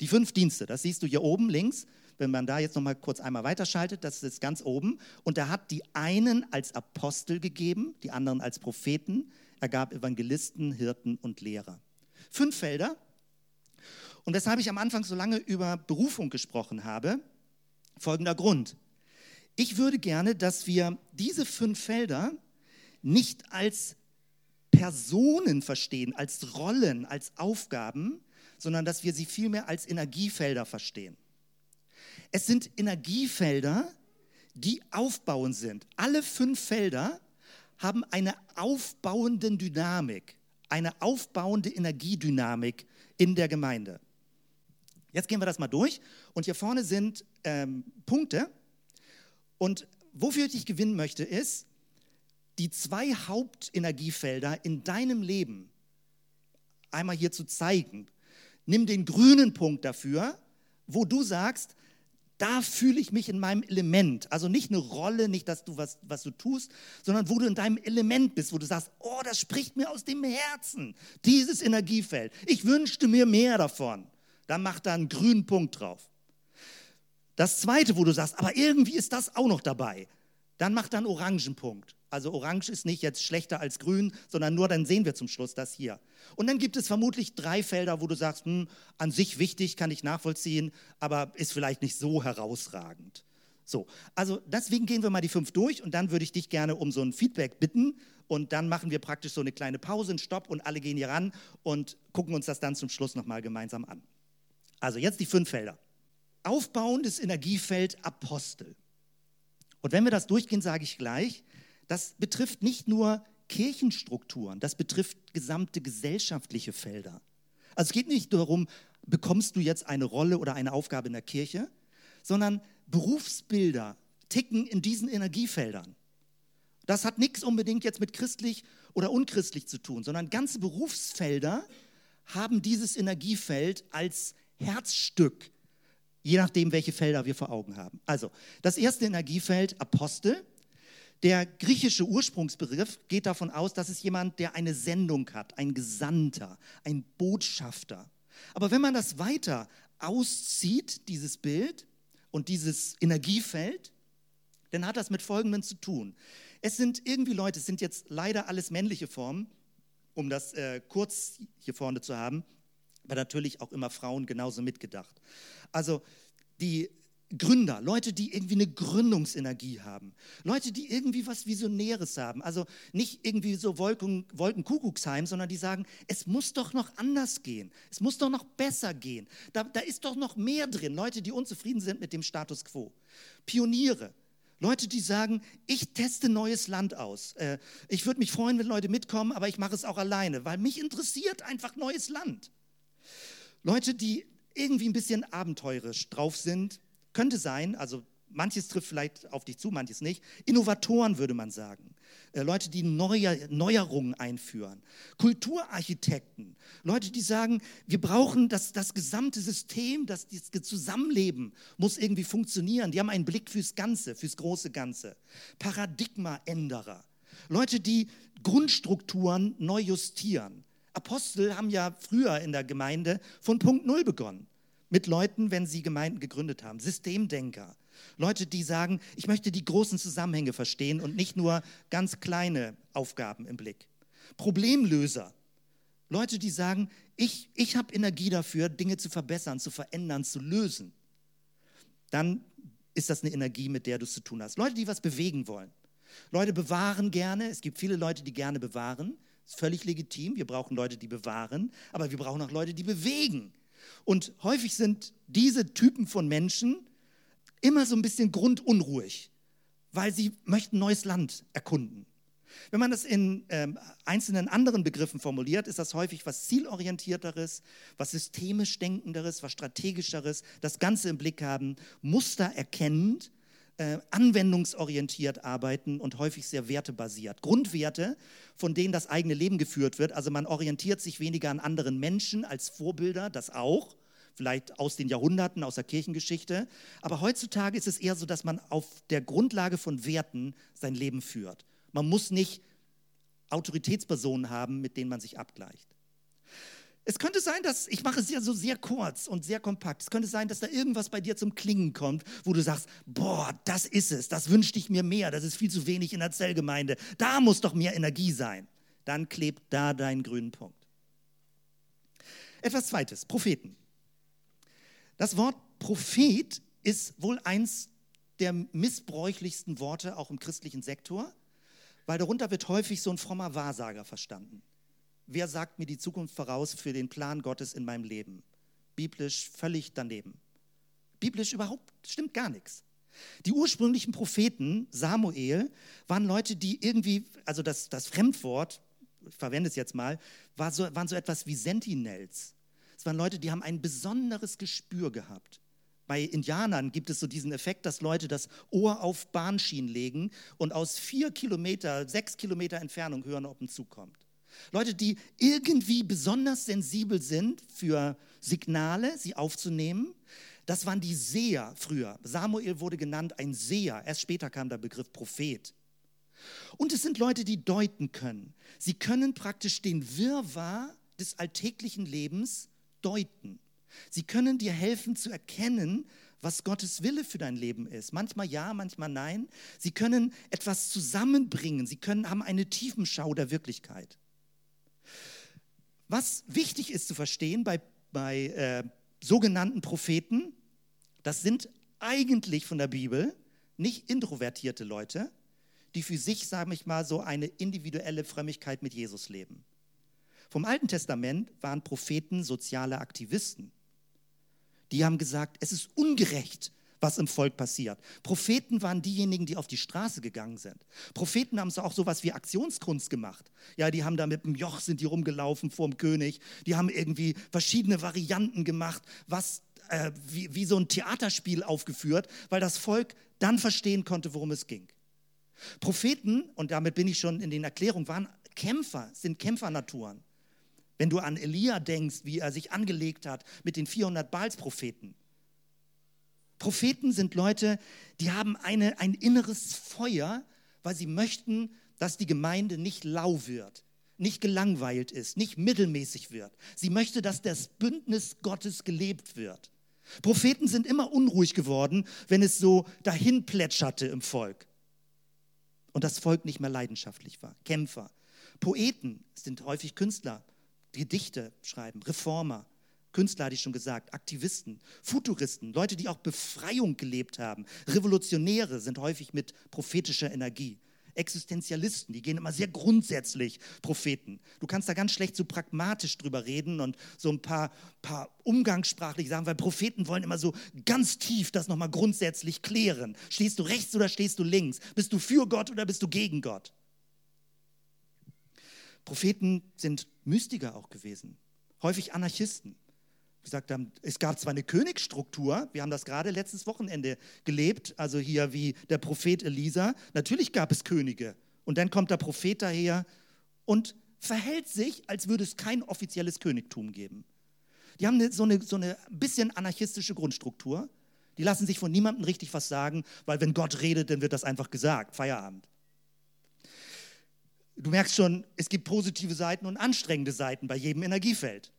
Die fünf Dienste, das siehst du hier oben links. Wenn man da jetzt noch mal kurz einmal weiterschaltet, das ist ganz oben. Und er hat die einen als Apostel gegeben, die anderen als Propheten. Er gab Evangelisten, Hirten und Lehrer. Fünf Felder. Und weshalb ich am Anfang so lange über Berufung gesprochen habe, folgender Grund. Ich würde gerne, dass wir diese fünf Felder nicht als Personen verstehen, als Rollen, als Aufgaben, sondern dass wir sie vielmehr als Energiefelder verstehen. Es sind Energiefelder, die aufbauend sind. Alle fünf Felder haben eine aufbauende Dynamik, eine aufbauende Energiedynamik in der Gemeinde. Jetzt gehen wir das mal durch und hier vorne sind ähm, Punkte. Und wofür ich dich gewinnen möchte, ist, die zwei Hauptenergiefelder in deinem Leben einmal hier zu zeigen. Nimm den grünen Punkt dafür, wo du sagst, da fühle ich mich in meinem Element. Also nicht eine Rolle, nicht, dass du was, was du tust, sondern wo du in deinem Element bist, wo du sagst, oh, das spricht mir aus dem Herzen, dieses Energiefeld. Ich wünschte mir mehr davon. Dann mach da einen grünen Punkt drauf. Das zweite, wo du sagst, aber irgendwie ist das auch noch dabei. Dann mach da einen Orangenpunkt. Also orange ist nicht jetzt schlechter als grün, sondern nur dann sehen wir zum Schluss das hier. Und dann gibt es vermutlich drei Felder, wo du sagst, hm, an sich wichtig, kann ich nachvollziehen, aber ist vielleicht nicht so herausragend. So, also deswegen gehen wir mal die fünf durch und dann würde ich dich gerne um so ein Feedback bitten und dann machen wir praktisch so eine kleine Pause, einen Stopp und alle gehen hier ran und gucken uns das dann zum Schluss nochmal gemeinsam an. Also jetzt die fünf Felder. Aufbauendes Energiefeld Apostel. Und wenn wir das durchgehen, sage ich gleich, das betrifft nicht nur Kirchenstrukturen, das betrifft gesamte gesellschaftliche Felder. Also es geht nicht darum, bekommst du jetzt eine Rolle oder eine Aufgabe in der Kirche, sondern Berufsbilder ticken in diesen Energiefeldern. Das hat nichts unbedingt jetzt mit christlich oder unchristlich zu tun, sondern ganze Berufsfelder haben dieses Energiefeld als Herzstück, je nachdem, welche Felder wir vor Augen haben. Also, das erste Energiefeld, Apostel, der griechische Ursprungsbegriff geht davon aus, dass es jemand, der eine Sendung hat, ein Gesandter, ein Botschafter. Aber wenn man das weiter auszieht, dieses Bild und dieses Energiefeld, dann hat das mit Folgendem zu tun. Es sind irgendwie Leute, es sind jetzt leider alles männliche Formen, um das äh, kurz hier vorne zu haben, aber natürlich auch immer Frauen genauso mitgedacht. Also die Gründer, Leute, die irgendwie eine Gründungsenergie haben, Leute, die irgendwie was Visionäres haben. Also nicht irgendwie so Wolken, Wolkenkuckucksheim, sondern die sagen, es muss doch noch anders gehen, es muss doch noch besser gehen. Da, da ist doch noch mehr drin. Leute, die unzufrieden sind mit dem Status quo. Pioniere, Leute, die sagen, ich teste neues Land aus. Äh, ich würde mich freuen, wenn Leute mitkommen, aber ich mache es auch alleine, weil mich interessiert einfach neues Land. Leute, die irgendwie ein bisschen abenteurisch drauf sind, könnte sein, also manches trifft vielleicht auf dich zu, manches nicht. Innovatoren würde man sagen. äh, Leute, die Neuer, Neuerungen einführen, Kulturarchitekten, Leute, die sagen, wir brauchen das, das gesamte System, das, das Zusammenleben muss irgendwie funktionieren. Die haben einen Blick fürs Ganze, fürs große Ganze. Paradigmaänderer, Leute, die Grundstrukturen neu justieren. Apostel haben ja früher in der Gemeinde von Punkt Null begonnen. Mit Leuten, wenn sie Gemeinden gegründet haben. Systemdenker. Leute, die sagen, ich möchte die großen Zusammenhänge verstehen und nicht nur ganz kleine Aufgaben im Blick. Problemlöser. Leute, die sagen, ich, ich habe Energie dafür, Dinge zu verbessern, zu verändern, zu lösen. Dann ist das eine Energie, mit der du es zu tun hast. Leute, die was bewegen wollen. Leute bewahren gerne. Es gibt viele Leute, die gerne bewahren. Ist völlig legitim. Wir brauchen Leute, die bewahren. Aber wir brauchen auch Leute, die bewegen. Und häufig sind diese Typen von Menschen immer so ein bisschen grundunruhig, weil sie möchten neues Land erkunden. Wenn man das in ähm, einzelnen anderen Begriffen formuliert, ist das häufig was zielorientierteres, was systemisch denkenderes, was strategischeres, das Ganze im Blick haben, Muster erkennend, äh, anwendungsorientiert arbeiten und häufig sehr wertebasiert. Grundwerte, von denen das eigene Leben geführt wird. Also man orientiert sich weniger an anderen Menschen als Vorbilder, das auch, vielleicht aus den Jahrhunderten, aus der Kirchengeschichte. Aber heutzutage ist es eher so, dass man auf der Grundlage von Werten sein Leben führt. Man muss nicht Autoritätspersonen haben, mit denen man sich abgleicht. Es könnte sein, dass, ich mache es ja so sehr kurz und sehr kompakt, es könnte sein, dass da irgendwas bei dir zum Klingen kommt, wo du sagst, boah, das ist es, das wünschte ich mir mehr, das ist viel zu wenig in der Zellgemeinde, da muss doch mehr Energie sein. Dann klebt da dein grünen Punkt. Etwas Zweites, Propheten. Das Wort Prophet ist wohl eins der missbräuchlichsten Worte auch im christlichen Sektor weil darunter wird häufig so ein frommer Wahrsager verstanden. Wer sagt mir die Zukunft voraus für den Plan Gottes in meinem Leben? Biblisch völlig daneben. Biblisch überhaupt stimmt gar nichts. Die ursprünglichen Propheten, Samuel, waren Leute, die irgendwie, also das, das Fremdwort, ich verwende es jetzt mal, war so, waren so etwas wie Sentinels. Es waren Leute, die haben ein besonderes Gespür gehabt. Bei Indianern gibt es so diesen Effekt, dass Leute das Ohr auf Bahnschienen legen und aus vier Kilometer, sechs Kilometer Entfernung hören, ob ein Zug kommt. Leute, die irgendwie besonders sensibel sind für Signale, sie aufzunehmen. Das waren die Seher früher. Samuel wurde genannt ein Seher. Erst später kam der Begriff Prophet. Und es sind Leute, die deuten können. Sie können praktisch den Wirrwarr des alltäglichen Lebens deuten. Sie können dir helfen zu erkennen, was Gottes Wille für dein Leben ist. Manchmal ja, manchmal nein. Sie können etwas zusammenbringen. Sie können, haben eine Tiefenschau der Wirklichkeit. Was wichtig ist zu verstehen bei, bei äh, sogenannten Propheten, das sind eigentlich von der Bibel nicht introvertierte Leute, die für sich, sage ich mal, so eine individuelle Frömmigkeit mit Jesus leben. Vom Alten Testament waren Propheten soziale Aktivisten. Die haben gesagt, es ist ungerecht, was im Volk passiert. Propheten waren diejenigen, die auf die Straße gegangen sind. Propheten haben so auch sowas wie Aktionskunst gemacht. Ja, die haben da mit dem Joch sind die rumgelaufen vor dem König. Die haben irgendwie verschiedene Varianten gemacht, was äh, wie, wie so ein Theaterspiel aufgeführt, weil das Volk dann verstehen konnte, worum es ging. Propheten, und damit bin ich schon in den Erklärungen, waren Kämpfer, sind Kämpfernaturen. Wenn du an Elia denkst, wie er sich angelegt hat mit den 400 Baals-Propheten. Propheten sind Leute, die haben eine, ein inneres Feuer, weil sie möchten, dass die Gemeinde nicht lau wird, nicht gelangweilt ist, nicht mittelmäßig wird. Sie möchte, dass das Bündnis Gottes gelebt wird. Propheten sind immer unruhig geworden, wenn es so dahin plätscherte im Volk und das Volk nicht mehr leidenschaftlich war. Kämpfer. Poeten sind häufig Künstler. Gedichte schreiben, Reformer, Künstler hatte ich schon gesagt, Aktivisten, Futuristen, Leute, die auch Befreiung gelebt haben. Revolutionäre sind häufig mit prophetischer Energie. Existenzialisten, die gehen immer sehr grundsätzlich Propheten. Du kannst da ganz schlecht so pragmatisch drüber reden und so ein paar, paar umgangssprachlich sagen, weil Propheten wollen immer so ganz tief das nochmal grundsätzlich klären. Stehst du rechts oder stehst du links? Bist du für Gott oder bist du gegen Gott? Propheten sind Mystiker auch gewesen, häufig Anarchisten. Gesagt haben, es gab zwar eine Königsstruktur, wir haben das gerade letztes Wochenende gelebt, also hier wie der Prophet Elisa, natürlich gab es Könige Und dann kommt der Prophet daher und verhält sich, als würde es kein offizielles Königtum geben. Die haben so, eine, so eine bisschen anarchistische Grundstruktur. Die lassen sich von niemandem richtig was sagen, weil wenn Gott redet, dann wird das einfach gesagt. Feierabend. Du merkst schon, es gibt positive Seiten und anstrengende Seiten bei jedem Energiefeld.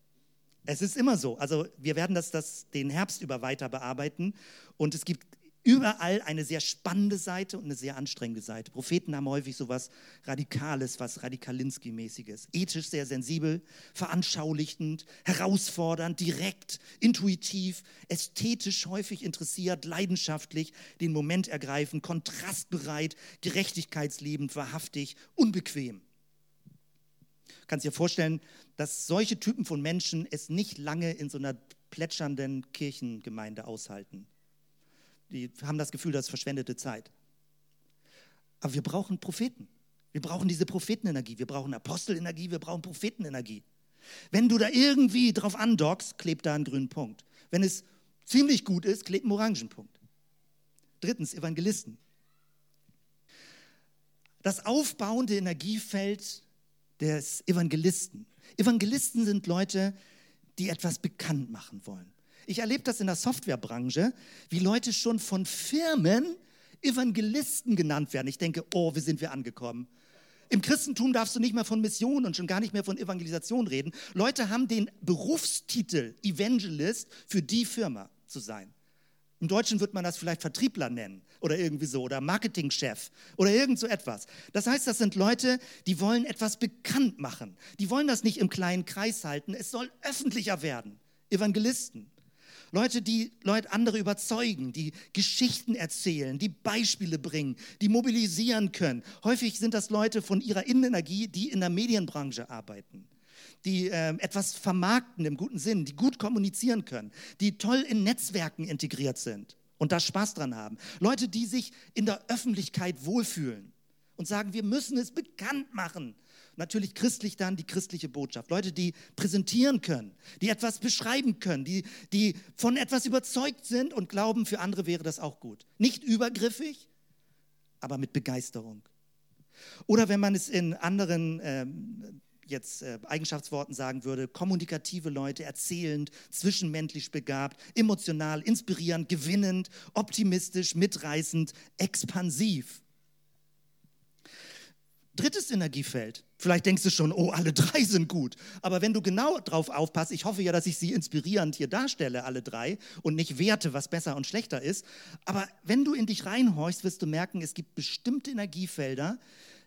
Es ist immer so. Also wir werden das, das den Herbst über weiter bearbeiten und es gibt überall eine sehr spannende Seite und eine sehr anstrengende Seite. Propheten haben häufig so was Radikales, was Radikalinski-mäßiges. Ethisch sehr sensibel, veranschaulichend, herausfordernd, direkt, intuitiv, ästhetisch häufig interessiert, leidenschaftlich, den Moment ergreifen, kontrastbereit, gerechtigkeitsliebend, wahrhaftig, unbequem. Kannst dir vorstellen, dass solche Typen von Menschen es nicht lange in so einer plätschernden Kirchengemeinde aushalten die haben das Gefühl, das ist verschwendete Zeit. Aber wir brauchen Propheten. Wir brauchen diese Prophetenenergie. Wir brauchen Apostelenergie, wir brauchen Prophetenenergie. Wenn du da irgendwie drauf andockst, klebt da ein grünen Punkt. Wenn es ziemlich gut ist, klebt ein Orangenpunkt. Drittens, Evangelisten. Das aufbauende Energiefeld des Evangelisten. Evangelisten sind Leute, die etwas bekannt machen wollen. Ich erlebe das in der Softwarebranche, wie Leute schon von Firmen Evangelisten genannt werden. Ich denke, oh, wie sind wir angekommen? Im Christentum darfst du nicht mehr von Mission und schon gar nicht mehr von Evangelisation reden. Leute haben den Berufstitel Evangelist für die Firma zu sein. Im Deutschen wird man das vielleicht Vertriebler nennen oder irgendwie so oder Marketingchef oder irgend so etwas. Das heißt, das sind Leute, die wollen etwas bekannt machen. Die wollen das nicht im kleinen Kreis halten. Es soll öffentlicher werden. Evangelisten. Leute, die Leute andere überzeugen, die Geschichten erzählen, die Beispiele bringen, die mobilisieren können. Häufig sind das Leute von ihrer Innenenergie, die in der Medienbranche arbeiten, die äh, etwas vermarkten im guten Sinn, die gut kommunizieren können, die toll in Netzwerken integriert sind und da Spaß dran haben. Leute, die sich in der Öffentlichkeit wohlfühlen und sagen, wir müssen es bekannt machen natürlich christlich dann die christliche Botschaft. Leute, die präsentieren können, die etwas beschreiben können, die, die von etwas überzeugt sind und glauben, für andere wäre das auch gut. Nicht übergriffig, aber mit Begeisterung. Oder wenn man es in anderen ähm, jetzt äh, Eigenschaftsworten sagen würde, kommunikative Leute, erzählend, zwischenmenschlich begabt, emotional, inspirierend, gewinnend, optimistisch, mitreißend, expansiv. Drittes Energiefeld. Vielleicht denkst du schon, oh, alle drei sind gut. Aber wenn du genau drauf aufpasst, ich hoffe ja, dass ich sie inspirierend hier darstelle, alle drei, und nicht werte, was besser und schlechter ist. Aber wenn du in dich reinhorchst, wirst du merken, es gibt bestimmte Energiefelder,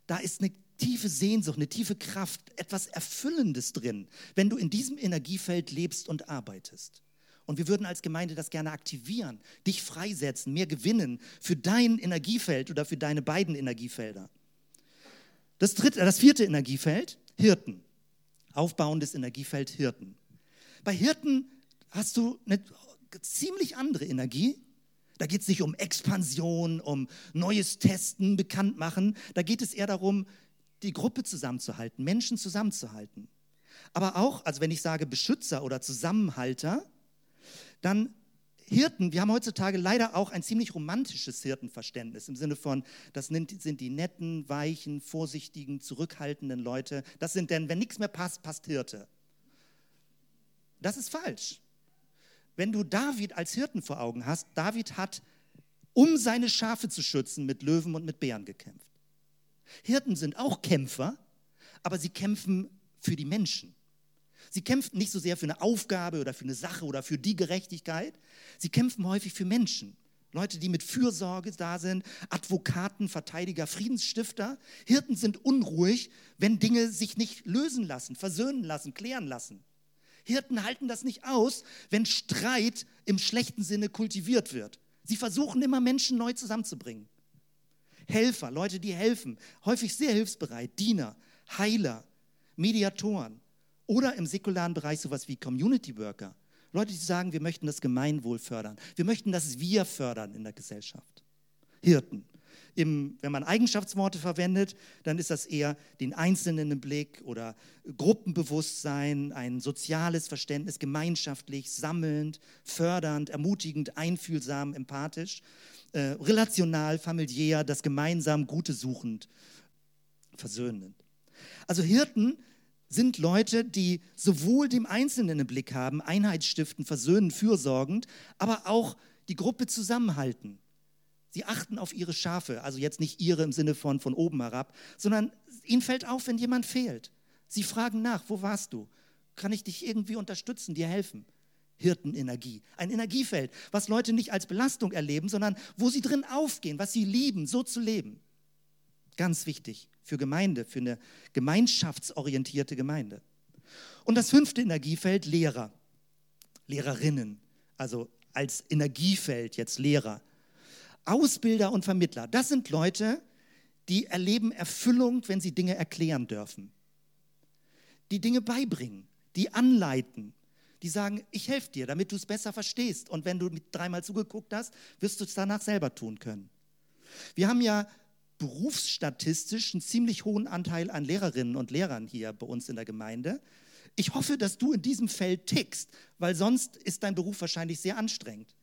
da ist eine tiefe Sehnsucht, eine tiefe Kraft, etwas Erfüllendes drin, wenn du in diesem Energiefeld lebst und arbeitest. Und wir würden als Gemeinde das gerne aktivieren, dich freisetzen, mehr gewinnen für dein Energiefeld oder für deine beiden Energiefelder. Das, dritte, das vierte Energiefeld, Hirten. Aufbauendes Energiefeld Hirten. Bei Hirten hast du eine ziemlich andere Energie. Da geht es nicht um Expansion, um neues Testen, Bekanntmachen. Da geht es eher darum, die Gruppe zusammenzuhalten, Menschen zusammenzuhalten. Aber auch, also wenn ich sage Beschützer oder Zusammenhalter, dann Hirten, wir haben heutzutage leider auch ein ziemlich romantisches Hirtenverständnis im Sinne von, das sind die netten, weichen, vorsichtigen, zurückhaltenden Leute. Das sind denn, wenn nichts mehr passt, passt Hirte. Das ist falsch. Wenn du David als Hirten vor Augen hast, David hat, um seine Schafe zu schützen, mit Löwen und mit Bären gekämpft. Hirten sind auch Kämpfer, aber sie kämpfen für die Menschen. Sie kämpfen nicht so sehr für eine Aufgabe oder für eine Sache oder für die Gerechtigkeit. Sie kämpfen häufig für Menschen. Leute, die mit Fürsorge da sind, Advokaten, Verteidiger, Friedensstifter. Hirten sind unruhig, wenn Dinge sich nicht lösen lassen, versöhnen lassen, klären lassen. Hirten halten das nicht aus, wenn Streit im schlechten Sinne kultiviert wird. Sie versuchen immer Menschen neu zusammenzubringen. Helfer, Leute, die helfen, häufig sehr hilfsbereit, Diener, Heiler, Mediatoren. Oder im säkularen Bereich sowas wie Community Worker. Leute, die sagen, wir möchten das Gemeinwohl fördern. Wir möchten das Wir fördern in der Gesellschaft. Hirten. Im, wenn man Eigenschaftsworte verwendet, dann ist das eher den Einzelnen im Blick oder Gruppenbewusstsein, ein soziales Verständnis, gemeinschaftlich, sammelnd, fördernd, ermutigend, einfühlsam, empathisch, äh, relational, familiär, das gemeinsam Gute suchend versöhnend. Also Hirten sind Leute, die sowohl dem Einzelnen im Blick haben, Einheit stiften, versöhnen, fürsorgend, aber auch die Gruppe zusammenhalten. Sie achten auf ihre Schafe, also jetzt nicht ihre im Sinne von von oben herab, sondern ihnen fällt auf, wenn jemand fehlt. Sie fragen nach, wo warst du? Kann ich dich irgendwie unterstützen, dir helfen? Hirtenenergie, ein Energiefeld, was Leute nicht als Belastung erleben, sondern wo sie drin aufgehen, was sie lieben, so zu leben. Ganz wichtig für Gemeinde, für eine gemeinschaftsorientierte Gemeinde. Und das fünfte Energiefeld, Lehrer, Lehrerinnen, also als Energiefeld jetzt Lehrer. Ausbilder und Vermittler, das sind Leute, die erleben Erfüllung, wenn sie Dinge erklären dürfen. Die Dinge beibringen, die anleiten, die sagen, ich helfe dir, damit du es besser verstehst. Und wenn du dreimal zugeguckt hast, wirst du es danach selber tun können. Wir haben ja berufsstatistisch einen ziemlich hohen Anteil an Lehrerinnen und Lehrern hier bei uns in der Gemeinde. Ich hoffe, dass du in diesem Feld tickst, weil sonst ist dein Beruf wahrscheinlich sehr anstrengend.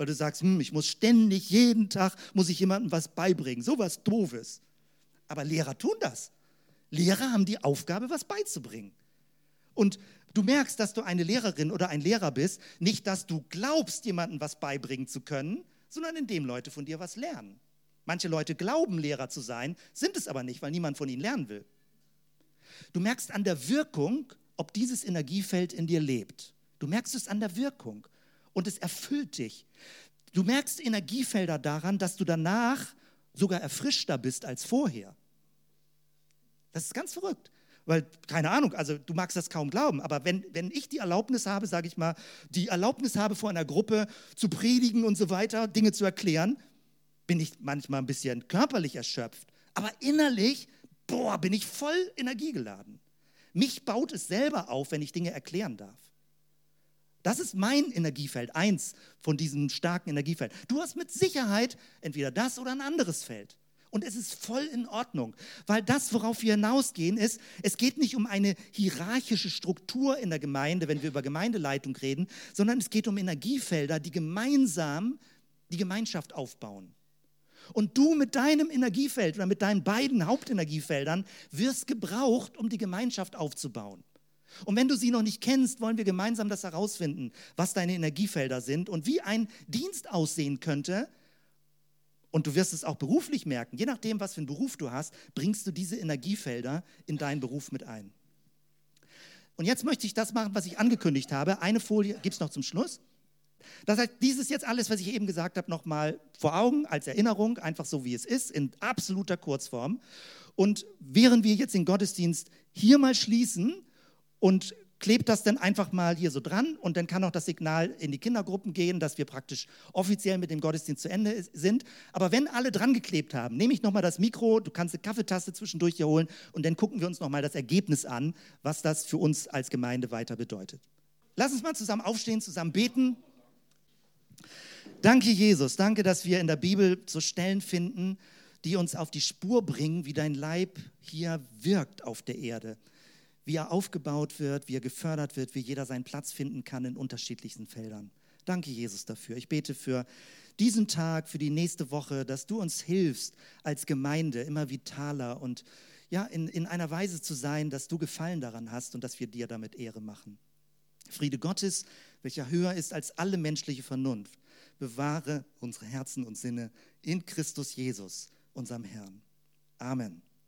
Weil du sagst, hm, ich muss ständig, jeden Tag, muss ich jemandem was beibringen. So was Doofes. Aber Lehrer tun das. Lehrer haben die Aufgabe, was beizubringen. Und du merkst, dass du eine Lehrerin oder ein Lehrer bist, nicht, dass du glaubst, jemandem was beibringen zu können, sondern indem Leute von dir was lernen. Manche Leute glauben, Lehrer zu sein, sind es aber nicht, weil niemand von ihnen lernen will. Du merkst an der Wirkung, ob dieses Energiefeld in dir lebt. Du merkst es an der Wirkung und es erfüllt dich. Du merkst Energiefelder daran, dass du danach sogar erfrischter bist als vorher. Das ist ganz verrückt. Weil, keine Ahnung, also du magst das kaum glauben, aber wenn, wenn ich die Erlaubnis habe, sage ich mal, die Erlaubnis habe, vor einer Gruppe zu predigen und so weiter, Dinge zu erklären, bin ich manchmal ein bisschen körperlich erschöpft, aber innerlich, boah, bin ich voll energiegeladen. Mich baut es selber auf, wenn ich Dinge erklären darf. Das ist mein Energiefeld, eins von diesem starken Energiefeld. Du hast mit Sicherheit entweder das oder ein anderes Feld. Und es ist voll in Ordnung, weil das, worauf wir hinausgehen, ist, es geht nicht um eine hierarchische Struktur in der Gemeinde, wenn wir über Gemeindeleitung reden, sondern es geht um Energiefelder, die gemeinsam die Gemeinschaft aufbauen. Und du mit deinem Energiefeld oder mit deinen beiden Hauptenergiefeldern wirst gebraucht, um die Gemeinschaft aufzubauen. Und wenn du sie noch nicht kennst, wollen wir gemeinsam das herausfinden, was deine Energiefelder sind und wie ein Dienst aussehen könnte. Und du wirst es auch beruflich merken. Je nachdem, was für einen Beruf du hast, bringst du diese Energiefelder in deinen Beruf mit ein. Und jetzt möchte ich das machen, was ich angekündigt habe. Eine Folie gibt es noch zum Schluss. Das heißt, dieses jetzt alles, was ich eben gesagt habe, nochmal vor Augen als Erinnerung, einfach so wie es ist, in absoluter Kurzform. Und während wir jetzt den Gottesdienst hier mal schließen und klebt das dann einfach mal hier so dran und dann kann auch das Signal in die Kindergruppen gehen, dass wir praktisch offiziell mit dem Gottesdienst zu Ende sind. Aber wenn alle dran geklebt haben, nehme ich nochmal das Mikro, du kannst eine Kaffeetasse zwischendurch hier holen und dann gucken wir uns nochmal das Ergebnis an, was das für uns als Gemeinde weiter bedeutet. Lass uns mal zusammen aufstehen, zusammen beten. Danke, Jesus. Danke, dass wir in der Bibel so Stellen finden, die uns auf die Spur bringen, wie dein Leib hier wirkt auf der Erde. Wie er aufgebaut wird, wie er gefördert wird, wie jeder seinen Platz finden kann in unterschiedlichsten Feldern. Danke, Jesus, dafür. Ich bete für diesen Tag, für die nächste Woche, dass du uns hilfst, als Gemeinde immer vitaler und ja, in, in einer Weise zu sein, dass du Gefallen daran hast und dass wir dir damit Ehre machen. Friede Gottes, welcher höher ist als alle menschliche Vernunft, bewahre unsere Herzen und Sinne in Christus Jesus, unserem Herrn. Amen.